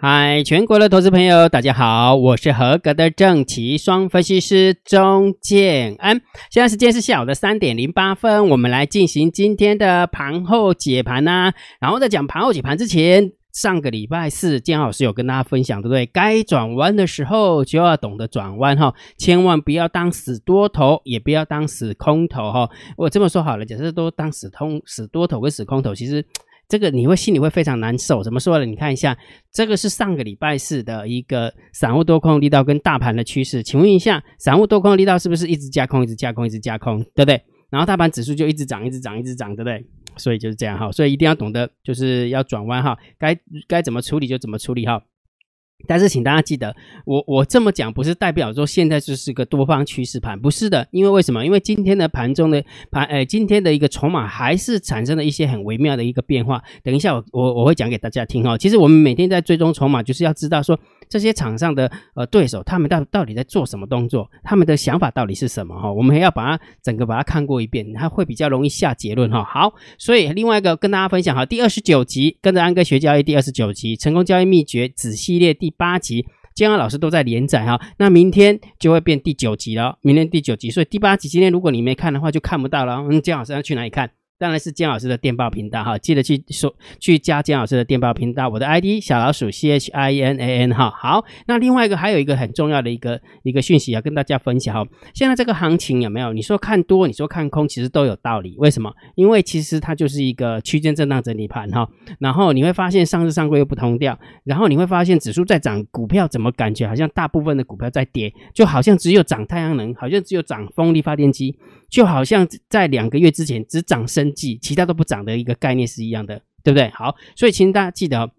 嗨，全国的投资朋友，大家好，我是合格的正奇双分析师钟建安。现在时间是下午的三点零八分，我们来进行今天的盘后解盘呐。然后在讲盘后解盘之前，上个礼拜四建老师有跟大家分享，对不对？该转弯的时候就要懂得转弯哈，千万不要当死多头，也不要当死空头哈。我这么说好了，假设都当死通死多头跟死空头，其实。这个你会心里会非常难受，怎么说呢？你看一下，这个是上个礼拜四的一个散户多空力道跟大盘的趋势，请问一下，散户多空力道是不是一直加空，一直加空，一直加空，对不对？然后大盘指数就一直涨，一直涨，一直涨，对不对？所以就是这样哈，所以一定要懂得就是要转弯哈，该该怎么处理就怎么处理哈。但是，请大家记得，我我这么讲不是代表说现在就是个多方趋势盘，不是的。因为为什么？因为今天的盘中的盘，呃，今天的一个筹码还是产生了一些很微妙的一个变化。等一下，我我我会讲给大家听哈。其实我们每天在追踪筹码，就是要知道说。这些场上的呃对手，他们到到底在做什么动作？他们的想法到底是什么？哈，我们还要把它整个把它看过一遍，它会比较容易下结论哈。好，所以另外一个跟大家分享哈，第二十九集跟着安哥学交易第二十九集成功交易秘诀子系列第八集，建安老师都在连载哈。那明天就会变第九集了，明天第九集，所以第八集今天如果你没看的话，就看不到了。嗯，建老师要去哪里看？当然是姜老师的电报频道哈，记得去说去加姜老师的电报频道，我的 ID 小老鼠 C H I N A N 哈。好，那另外一个还有一个很重要的一个一个讯息要跟大家分享哈。现在这个行情有没有？你说看多，你说看空，其实都有道理。为什么？因为其实它就是一个区间震荡整理盘哈。然后你会发现上市上柜又不通调，然后你会发现指数在涨，股票怎么感觉好像大部分的股票在跌，就好像只有涨太阳能，好像只有涨风力发电机。就好像在两个月之前只涨生计，其他都不涨的一个概念是一样的，对不对？好，所以请大家记得，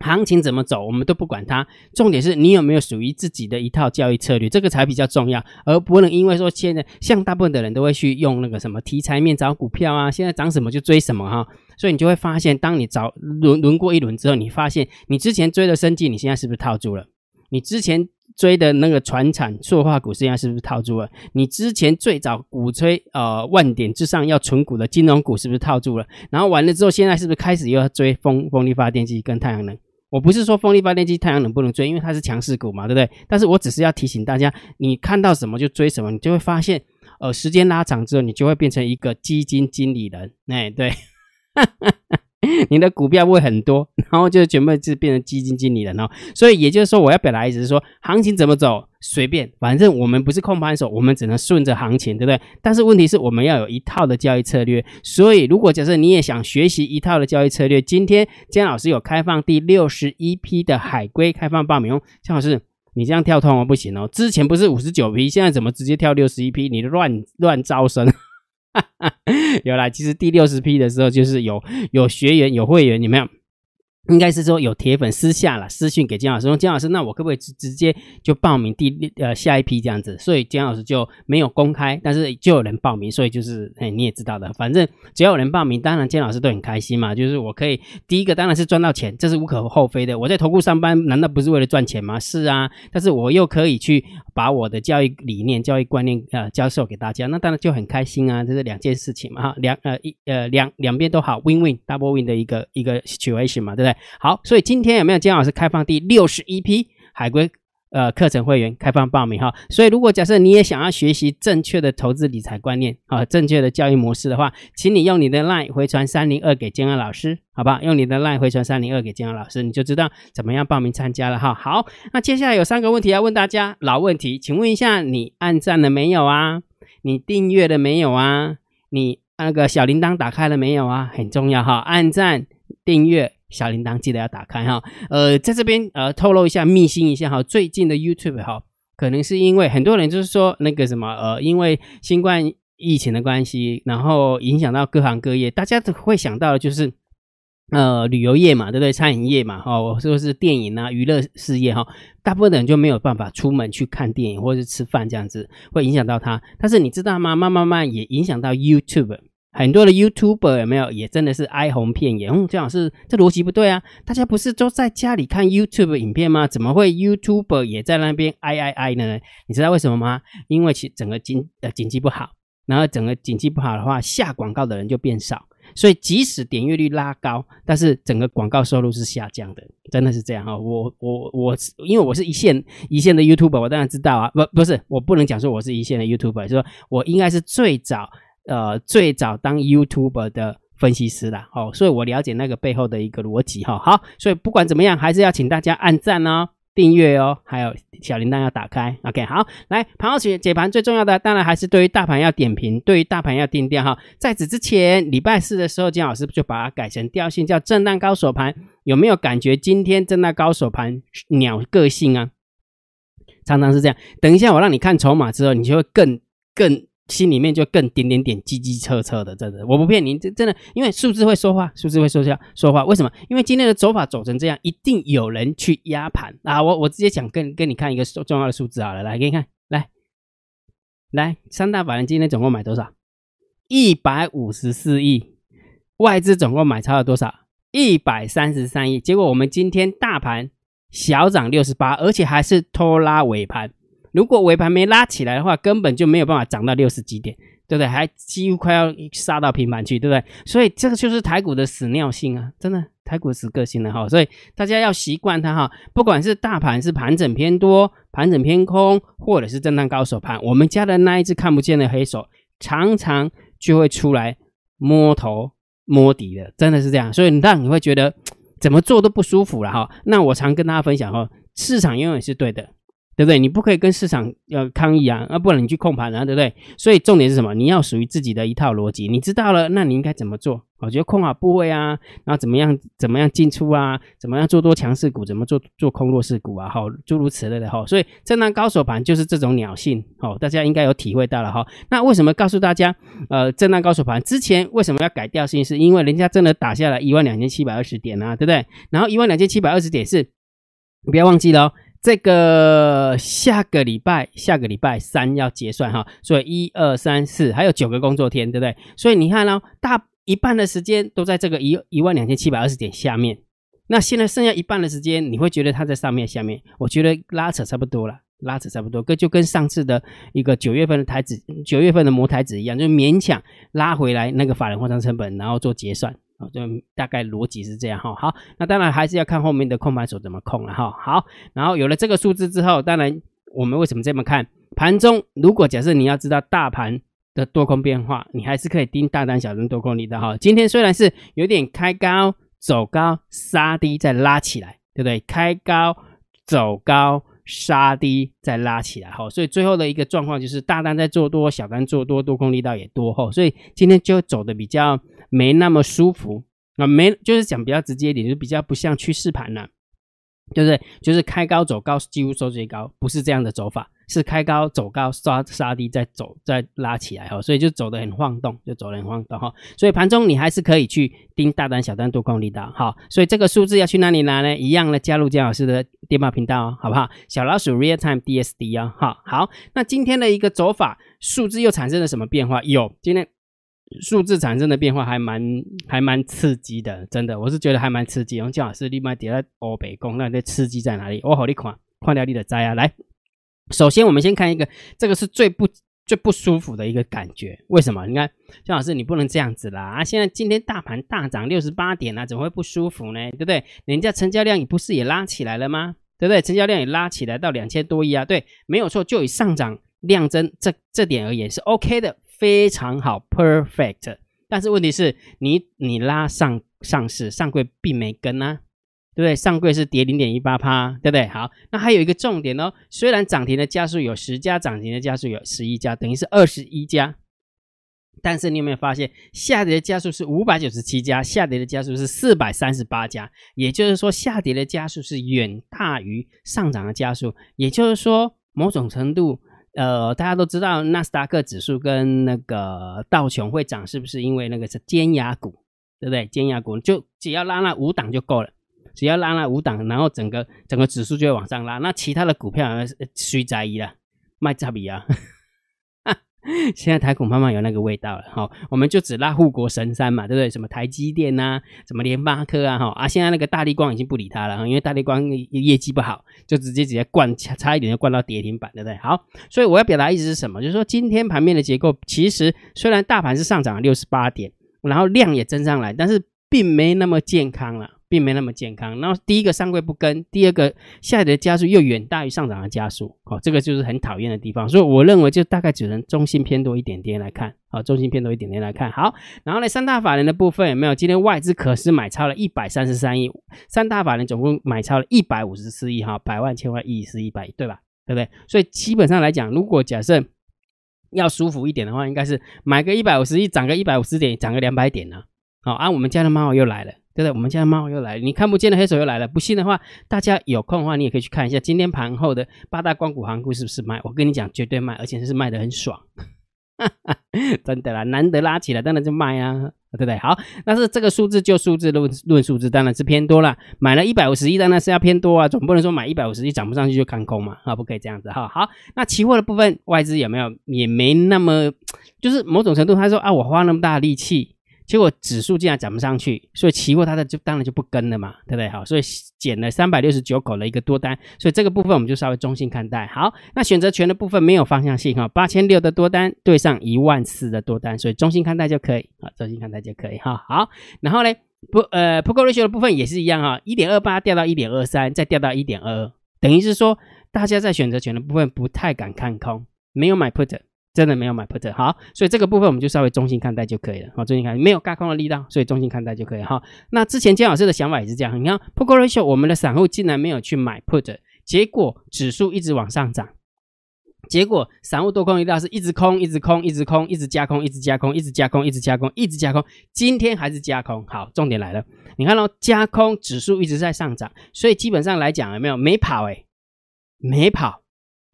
行情怎么走，我们都不管它，重点是你有没有属于自己的一套交易策略，这个才比较重要，而不能因为说现在像大部分的人都会去用那个什么题材面找股票啊，现在涨什么就追什么哈，所以你就会发现，当你找轮轮过一轮之后，你发现你之前追的生计，你现在是不是套住了？你之前。追的那个船产塑化股，现在是不是套住了？你之前最早鼓吹呃万点之上要存股的金融股，是不是套住了？然后完了之后，现在是不是开始又要追风风力发电机跟太阳能？我不是说风力发电机、太阳能不能追，因为它是强势股嘛，对不对？但是我只是要提醒大家，你看到什么就追什么，你就会发现，呃，时间拉长之后，你就会变成一个基金经理人。哎，对。你的股票会很多，然后就全部就变成基金经理了哦。所以也就是说，我要表达意思是说，行情怎么走随便，反正我们不是控盘手，我们只能顺着行情，对不对？但是问题是我们要有一套的交易策略。所以如果假设你也想学习一套的交易策略，今天姜老师有开放第六十一批的海龟开放报名哦。姜老师，你这样跳通哦不行哦，之前不是五十九批，现在怎么直接跳六十一批？你乱乱招生。哈 有啦，其实第六十批的时候，就是有有学员有会员，有没有？应该是说有铁粉私下了私讯给姜老师说：“姜老师，那我可不可以直直接就报名第呃下一批这样子？”所以姜老师就没有公开，但是就有人报名，所以就是哎你也知道的，反正只要有人报名，当然姜老师都很开心嘛。就是我可以第一个当然是赚到钱，这是无可厚非的。我在投顾上班，难道不是为了赚钱吗？是啊，但是我又可以去把我的教育理念、教育观念呃教授给大家，那当然就很开心啊。这是两件事情嘛哈，两呃一呃两两边都好，win win double win 的一个一个 situation 嘛，对不对？好，所以今天有没有姜老师开放第六十一批海归呃课程会员开放报名哈？所以如果假设你也想要学习正确的投资理财观念啊，正确的教育模式的话，请你用你的 LINE 回传三零二给姜老师，好吧？用你的 LINE 回传三零二给姜老师，你就知道怎么样报名参加了哈。好，那接下来有三个问题要问大家，老问题，请问一下，你按赞了没有啊？你订阅了没有啊？你那个小铃铛打开了没有啊？很重要哈，按赞订阅。小铃铛记得要打开哈，呃，在这边呃透露一下秘辛一下哈，最近的 YouTube 哈，可能是因为很多人就是说那个什么呃，因为新冠疫情的关系，然后影响到各行各业，大家都会想到就是呃旅游业嘛，对不对？餐饮业嘛，哈，或者是电影啊娱乐事业哈，大部分人就没有办法出门去看电影或者吃饭这样子，会影响到他。但是你知道吗？慢慢慢也影响到 YouTube。很多的 YouTuber 有没有也真的是哀鸿遍野？嗯，这样是这逻辑不对啊！大家不是都在家里看 YouTube 影片吗？怎么会 YouTuber 也在那边哀哀哀呢？你知道为什么吗？因为其整个经呃经济不好，然后整个经济不好的话，下广告的人就变少。所以即使点阅率拉高，但是整个广告收入是下降的，真的是这样哈。我我我，因为我是一线一线的 YouTuber，我当然知道啊。不不是，我不能讲说我是一线的 YouTuber，说我应该是最早呃最早当 YouTuber 的分析师啦。哦，所以我了解那个背后的一个逻辑哈。好，所以不管怎么样，还是要请大家按赞哦。订阅哦，还有小铃铛要打开。OK，好，来盘后解解盘最重要的，当然还是对于大盘要点评，对于大盘要定调哈。在此之前，礼拜四的时候，金老师就把它改成调性，叫震荡高手盘。有没有感觉今天震荡高手盘鸟个性啊？常常是这样。等一下我让你看筹码之后，你就会更更。心里面就更点点点、叽叽车车的，真的，我不骗你，这真的，因为数字会说话，数字会说下说话。为什么？因为今天的走法走成这样，一定有人去压盘啊！我我直接想，跟跟你看一个重要的数字好了，来给你看，来来，三大法人今天总共买多少？一百五十四亿，外资总共买超了多少？一百三十三亿。结果我们今天大盘小涨六十八，而且还是拖拉尾盘。如果尾盘没拉起来的话，根本就没有办法涨到六十几点，对不对？还几乎快要杀到平盘去，对不对？所以这个就是台股的死尿性啊，真的台股死个性了哈。所以大家要习惯它哈，不管是大盘是盘整偏多、盘整偏空，或者是震荡高手盘，我们家的那一只看不见的黑手，常常就会出来摸头摸底的，真的是这样。所以让你会觉得怎么做都不舒服了哈。那我常跟大家分享哈，市场永远是对的。对不对？你不可以跟市场要抗议啊，啊，不然你去控盘啊，对不对？所以重点是什么？你要属于自己的一套逻辑。你知道了，那你应该怎么做？我觉得控好部位啊，然后怎么样怎么样进出啊，怎么样做多强势股，怎么做做空弱势股啊，好，诸如此类的哈。所以震荡高手盘就是这种鸟性，好，大家应该有体会到了哈。那为什么告诉大家，呃，震荡高手盘之前为什么要改调性？是因为人家真的打下来一万两千七百二十点啊，对不对？然后一万两千七百二十点是，你不要忘记了。这个下个礼拜，下个礼拜三要结算哈，所以一二三四还有九个工作天，对不对？所以你看哦，大一半的时间都在这个一一万两千七百二十点下面，那现在剩下一半的时间，你会觉得它在上面下面？我觉得拉扯差不多了，拉扯差不多，跟就跟上次的一个九月份的台子，九月份的模台子一样，就勉强拉回来那个法人货仓成本，然后做结算。就大概逻辑是这样哈。好，那当然还是要看后面的控盘手怎么控了哈。好，然后有了这个数字之后，当然我们为什么这么看？盘中如果假设你要知道大盘的多空变化，你还是可以盯大单、小单多空力的哈。今天虽然是有点开高走高杀低再拉起来，对不对？开高走高杀低再拉起来哈。所以最后的一个状况就是大单在做多，小单做多，多空力道也多哈。所以今天就走的比较。没那么舒服啊，没就是讲比较直接一点，就比较不像趋势盘了，对不对？就是开高走高，几乎收最高，不是这样的走法，是开高走高，刷杀低再走再拉起来哈，所以就走得很晃动，就走得很晃动哈。所以盘中你还是可以去盯大单、小单、多空力道哈。所以这个数字要去哪里拿呢？一样的，加入姜老师的电报频道哦，好不好？小老鼠 Real Time DSD 哦，好好。那今天的一个走法，数字又产生了什么变化？有今天。数字产生的变化还蛮还蛮刺激的，真的，我是觉得还蛮刺激。用姜老师立马点在欧北宫，那这刺激在哪里？我好你看，看掉你的灾啊！来，首先我们先看一个，这个是最不最不舒服的一个感觉。为什么？你看姜老师，你不能这样子啦！啊，现在今天大盘大涨六十八点啊，怎么会不舒服呢？对不对？人家成交量也不是也拉起来了吗？对不对？成交量也拉起来到两千多亿啊，对，没有错，就以上涨量增这这点而言是 OK 的。非常好，perfect。但是问题是你你拉上上市上柜并没跟啊，对不对？上柜是跌零点一八趴，对不对？好，那还有一个重点哦，虽然涨停的家数有十家，涨停的家数有十一家，等于是二十一家，但是你有没有发现下跌的家数是五百九十七家，下跌的家数是四百三十八家，也就是说下跌的家数是远大于上涨的家数，也就是说某种程度。呃，大家都知道纳斯达克指数跟那个道琼会涨，是不是因为那个是尖牙股，对不对？尖牙股就只要拉那五档就够了，只要拉了五档，然后整个整个指数就会往上拉。那其他的股票谁在意了？卖差比啊！现在台股慢慢有那个味道了，哈，我们就只拉护国神山嘛，对不对？什么台积电呐，什么联发科啊，哈，啊，现在那个大力光已经不理它了，因为大力光业绩不好，就直接直接灌，差一点就灌到跌停板，对不对？好，所以我要表达意思是什么？就是说今天盘面的结构，其实虽然大盘是上涨了六十八点，然后量也增上来，但是并没那么健康了。并没那么健康。然后第一个上柜不跟，第二个下跌的加速又远大于上涨的加速，哦，这个就是很讨厌的地方。所以我认为就大概只能中性偏多一点点来看，好，中性偏多一点点来看。好，然后呢，三大法人的部分有没有？今天外资可是买超了一百三十三亿，三大法人总共买超了一百五十四亿，哈，百万千万亿是一百亿，对吧？对不对？所以基本上来讲，如果假设要舒服一点的话，应该是买个一百五十亿，涨个一百五十点，涨个两百点呢。好，啊，我们家的猫又来了。对不对？我们家的猫又来了，你看不见的黑手又来了。不信的话，大家有空的话，你也可以去看一下今天盘后的八大光谷行股是不是卖？我跟你讲，绝对卖，而且是卖的很爽，真的啦，难得拉起来，当然就卖啊，对不对？好，但是这个数字就数字论论数字，当然是偏多了。买了一百五十亿，当然是要偏多啊，总不能说买一百五十亿涨不上去就看空嘛，啊，不可以这样子哈。好，那期货的部分，外资有没有？也没那么，就是某种程度，他说啊，我花那么大力气。结果指数竟然涨不上去，所以期货它的就当然就不跟了嘛，对不对？好，所以减了三百六十九口的一个多单，所以这个部分我们就稍微中性看待。好，那选择权的部分没有方向性哈，八千六的多单对上一万四的多单，所以中性看待就可以啊，中性看待就可以哈。好，然后呢，不呃，put ratio 的部分也是一样哈，一点二八掉到一点二三，再掉到一点二，等于是说大家在选择权的部分不太敢看空，没有买 put。真的没有买 put 好，所以这个部分我们就稍微中性看待就可以了。好，中性看，没有轧空的力道，所以中性看待就可以哈。那之前姜老师的想法也是这样，你看 put ratio，我们的散户竟然没有去买 put，结果指数一直往上涨，结果散户多空力道是一直空，一直空，一直空，一直加空，一直加空，一直加空，一直加空，一直加空，今天还是加空。好，重点来了，你看到加空指数一直在上涨，所以基本上来讲有没有没跑哎，没跑。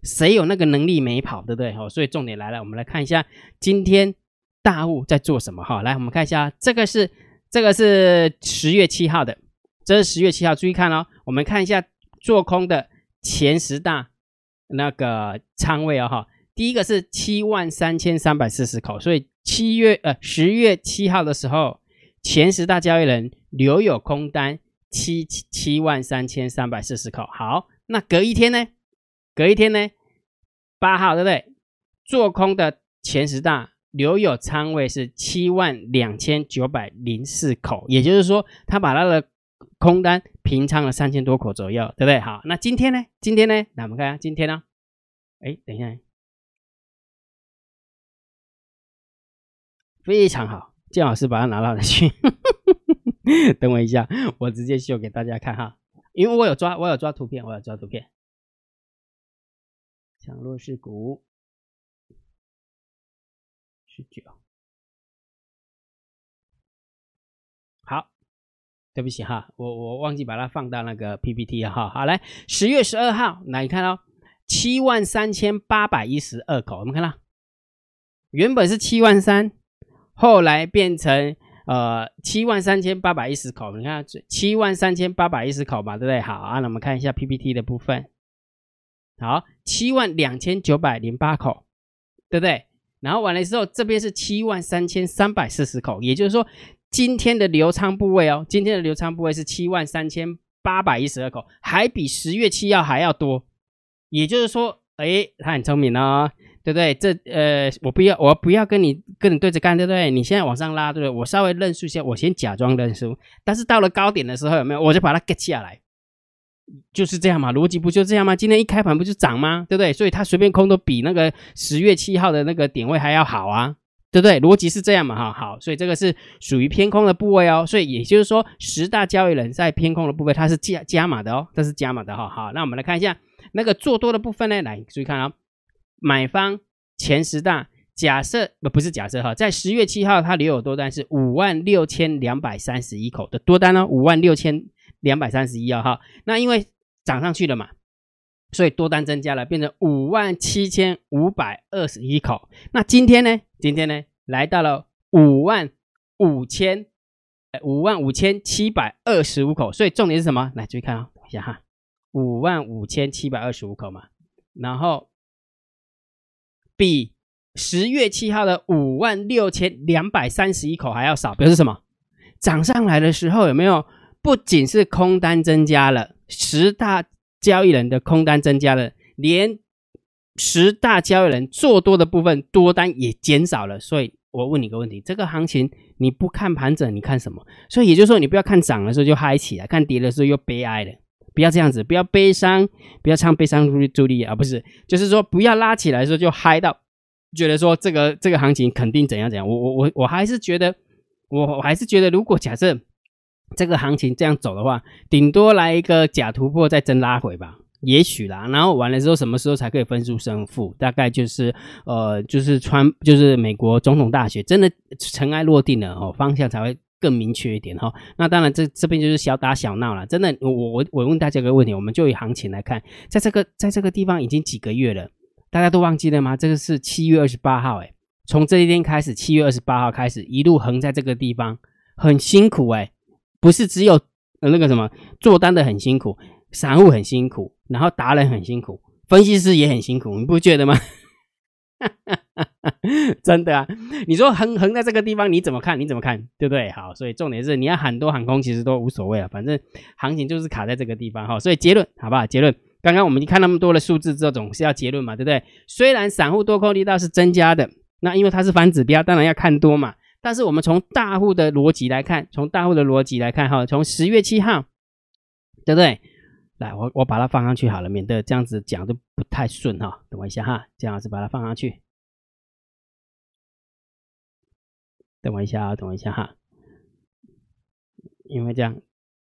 谁有那个能力没跑，对不对？好，所以重点来了，我们来看一下今天大雾在做什么。哈，来，我们看一下，这个是这个是十月七号的，这是十月七号，注意看哦。我们看一下做空的前十大那个仓位哦，哈，第一个是七万三千三百四十口，所以七月呃十月七号的时候，前十大交易人留有空单七七万三千三百四十口。好，那隔一天呢？隔一天呢，八号对不对？做空的前十大留有仓位是七万两千九百零四口，也就是说，他把他的空单平仓了三千多口左右，对不对？好，那今天呢？今天呢？那我们看今天呢？哎，等一下，非常好，建老师把它拿到了去。等我一下，我直接秀给大家看哈，因为我有抓，我有抓图片，我有抓图片。强弱势股十九，好，对不起哈，我我忘记把它放到那个 PPT 了哈，好来，十月十二号，那你看哦七万三千八百一十二口，我们看到原本是七万三，后来变成呃七万三千八百一十口，你看七万三千八百一十口嘛，对不对？好啊，那我们看一下 PPT 的部分。好，七万两千九百零八口，对不对？然后完了之后，这边是七万三千三百四十口，也就是说，今天的流仓部位哦，今天的流仓部位是七万三千八百一十二口，还比十月七号还要多。也就是说，哎，他很聪明哦，对不对？这呃，我不要，我不要跟你跟你对着干，对不对？你现在往上拉，对不对？我稍微认输一下，我先假装认输，但是到了高点的时候，有没有？我就把它 get 下来。就是这样嘛，逻辑不就这样吗？今天一开盘不就涨吗？对不对？所以它随便空都比那个十月七号的那个点位还要好啊，对不对？逻辑是这样嘛，哈，好，所以这个是属于偏空的部位哦。所以也就是说，十大交易人在偏空的部位，它是加加码的哦，这是加码的哈。好，那我们来看一下那个做多的部分呢，来注意看啊，买方前十大，假设不不是假设哈，在十月七号它留有多单是五万六千两百三十一口的多单呢，五万六千。两百三十一啊哈，那因为涨上去了嘛，所以多单增加了，变成五万七千五百二十一口。那今天呢？今天呢，来到了五万五千，五万五千七百二十五口。所以重点是什么？来注意看啊，等一下哈，五万五千七百二十五口嘛，然后比十月七号的五万六千两百三十一口还要少，表示什么？涨上来的时候有没有？不仅是空单增加了，十大交易人的空单增加了，连十大交易人做多的部分多单也减少了，所以我问你个问题，这个行情你不看盘整，你看什么？所以也就是说，你不要看涨的时候就嗨起来，看跌的时候又悲哀了。不要这样子，不要悲伤，不要唱悲伤助力啊，不是，就是说不要拉起来的时候就嗨到，觉得说这个这个行情肯定怎样怎样。我我我我还是觉得，我我还是觉得，如果假设这个行情这样走的话，顶多来一个假突破再真拉回吧。也许啦，然后完了之后，什么时候才可以分出胜负？大概就是呃，就是川，就是美国总统大选真的尘埃落定了哦，方向才会更明确一点哈。那当然，这这边就是小打小闹了。真的，我我我问大家一个问题，我们就以行情来看，在这个在这个地方已经几个月了，大家都忘记了吗？这个是七月二十八号，哎，从这一天开始，七月二十八号开始一路横在这个地方，很辛苦哎，不是只有呃那个什么做单的很辛苦。散户很辛苦，然后达人很辛苦，分析师也很辛苦，你不觉得吗？真的啊！你说横横在这个地方，你怎么看？你怎么看？对不对？好，所以重点是你要喊多喊空，其实都无所谓啊，反正行情就是卡在这个地方哈。所以结论好不好？结论，刚刚我们看那么多的数字之后，总是要结论嘛，对不对？虽然散户多空力道是增加的，那因为它是反指标，当然要看多嘛。但是我们从大户的逻辑来看，从大户的逻辑来看哈，从十月七号，对不对？来，我我把它放上去好了，免得这样子讲都不太顺哈。等我一下哈，这样子把它放上去。等我一下啊，等我一下哈，因为这样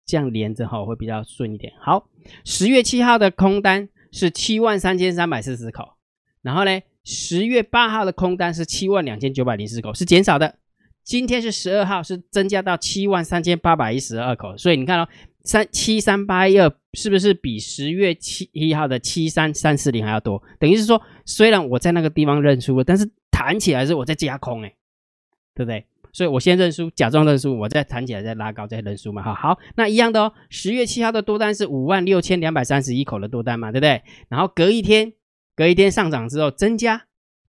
这样连着哈会比较顺一点。好，十月七号的空单是七万三千三百四十口，然后呢，十月八号的空单是七万两千九百零四口，是减少的。今天是十二号，是增加到七万三千八百一十二口，所以你看哦。三七三八一二是不是比十月七一号的七三三四零还要多？等于是说，虽然我在那个地方认输了，但是弹起来是我在加空哎，对不对？所以我先认输，假装认输，我再弹起来再拉高再认输嘛。好，好，那一样的哦。十月七号的多单是五万六千两百三十一口的多单嘛，对不对？然后隔一天，隔一天上涨之后增加，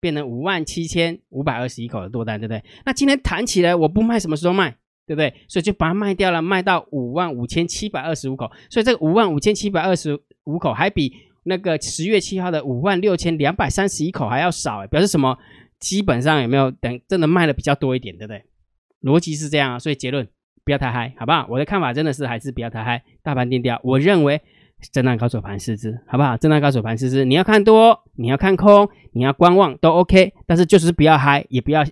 变成五万七千五百二十一口的多单，对不对？那今天弹起来，我不卖，什么时候卖？对不对？所以就把它卖掉了，卖到五万五千七百二十五口。所以这个五万五千七百二十五口还比那个十月七号的五万六千两百三十一口还要少，表示什么？基本上有没有等真的卖的比较多一点，对不对？逻辑是这样啊。所以结论不要太嗨，好不好？我的看法真的是还是不要太嗨。大盘定调，我认为震荡高手盘四支，好不好？震荡高手盘四支，你要看多，你要看空，你要观望都 OK，但是就是不要嗨，也不要。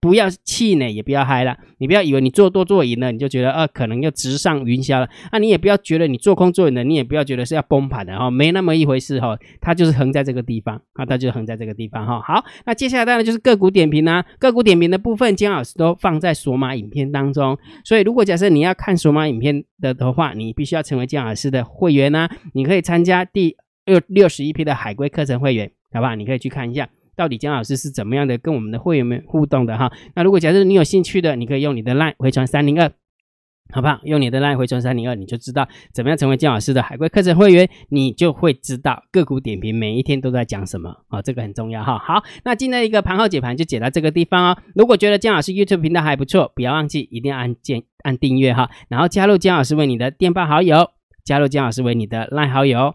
不要气馁，也不要嗨了。你不要以为你做多做赢了，你就觉得呃可能要直上云霄了。啊，你也不要觉得你做空做赢了，你也不要觉得是要崩盘的哈，没那么一回事哈。它就是横在这个地方啊，它就是横在这个地方哈。好，那接下来当然就是个股点评啦。个股点评的部分，姜老师都放在索马影片当中。所以如果假设你要看索马影片的的话，你必须要成为姜老师的会员呐。你可以参加第六六十一批的海龟课程会员，好不好？你可以去看一下。到底姜老师是怎么样的跟我们的会员们互动的哈？那如果假设你有兴趣的，你可以用你的 LINE 回传三零二，好不好？用你的 LINE 回传三零二，你就知道怎么样成为姜老师的海龟课程会员，你就会知道个股点评每一天都在讲什么啊，这个很重要哈。好，那今天一个盘后解盘就解到这个地方哦。如果觉得姜老师 YouTube 频道还不错，不要忘记一定要按键按订阅哈，然后加入姜老师为你的电报好友，加入姜老师为你的 LINE 好友。